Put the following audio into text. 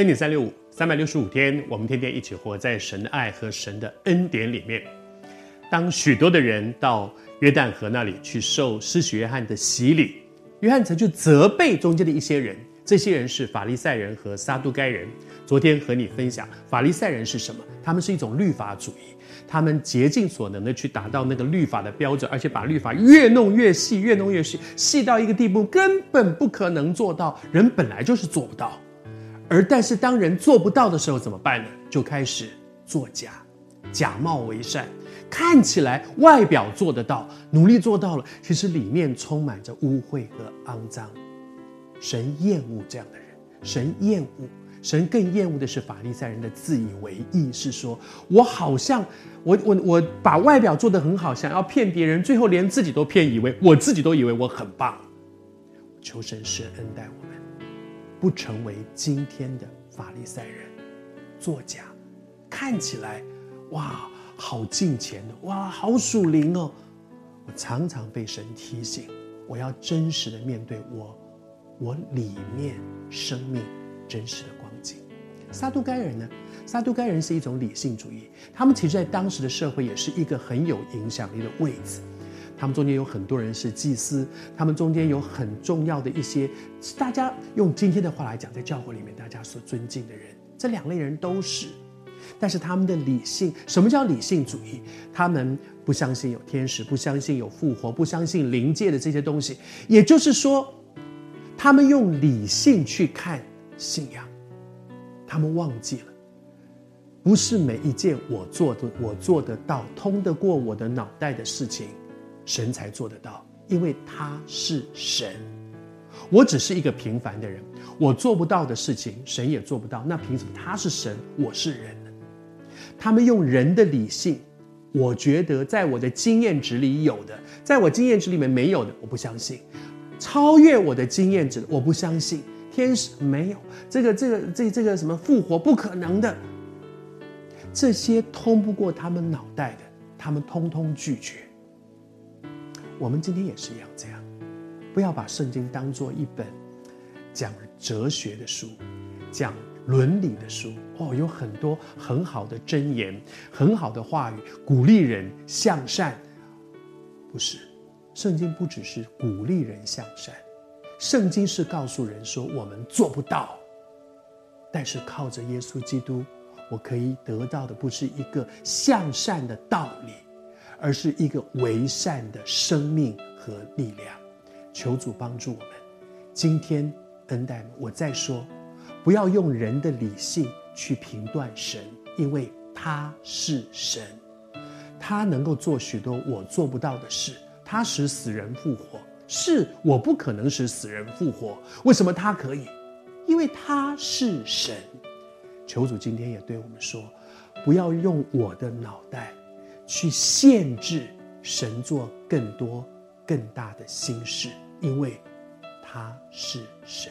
恩典三六五，三百六十五天，我们天天一起活在神的爱和神的恩典里面。当许多的人到约旦河那里去受施洗约翰的洗礼，约翰曾就责备中间的一些人，这些人是法利赛人和撒都该人。昨天和你分享，法利赛人是什么？他们是一种律法主义，他们竭尽所能的去达到那个律法的标准，而且把律法越弄越细，越弄越细，细到一个地步根本不可能做到，人本来就是做不到。而但是当人做不到的时候怎么办呢？就开始作假，假冒为善，看起来外表做得到，努力做到了，其实里面充满着污秽和肮脏。神厌恶这样的人，神厌恶，神更厌恶的是法利赛人的自以为意，是说我好像我我我把外表做得很好，想要骗别人，最后连自己都骗以为我自己都以为我很棒。求神施恩待我们。不成为今天的法利赛人，作假，看起来，哇，好敬虔的，哇，好属灵哦。我常常被神提醒，我要真实的面对我，我里面生命真实的光景。撒都该人呢？撒都该人是一种理性主义，他们其实在当时的社会也是一个很有影响力的位置。他们中间有很多人是祭司，他们中间有很重要的一些，大家用今天的话来讲，在教会里面大家所尊敬的人，这两类人都是。但是他们的理性，什么叫理性主义？他们不相信有天使，不相信有复活，不相信灵界的这些东西。也就是说，他们用理性去看信仰，他们忘记了，不是每一件我做的，我做得到，通得过我的脑袋的事情。神才做得到，因为他是神，我只是一个平凡的人，我做不到的事情，神也做不到。那凭什么他是神，我是人呢？他们用人的理性，我觉得在我的经验值里有的，在我经验值里面没有的，我不相信。超越我的经验值，我不相信。天使没有这个，这个，这这个什么复活不可能的，这些通不过他们脑袋的，他们通通拒绝。我们今天也是一样，这样，不要把圣经当做一本讲哲学的书，讲伦理的书哦，有很多很好的箴言，很好的话语，鼓励人向善。不是，圣经不只是鼓励人向善，圣经是告诉人说我们做不到，但是靠着耶稣基督，我可以得到的不是一个向善的道理。而是一个为善的生命和力量，求主帮助我们。今天恩待我再说，不要用人的理性去评断神，因为他是神，他能够做许多我做不到的事。他使死人复活，是我不可能使死人复活。为什么他可以？因为他是神。求主今天也对我们说，不要用我的脑袋。去限制神做更多、更大的心事，因为他是神。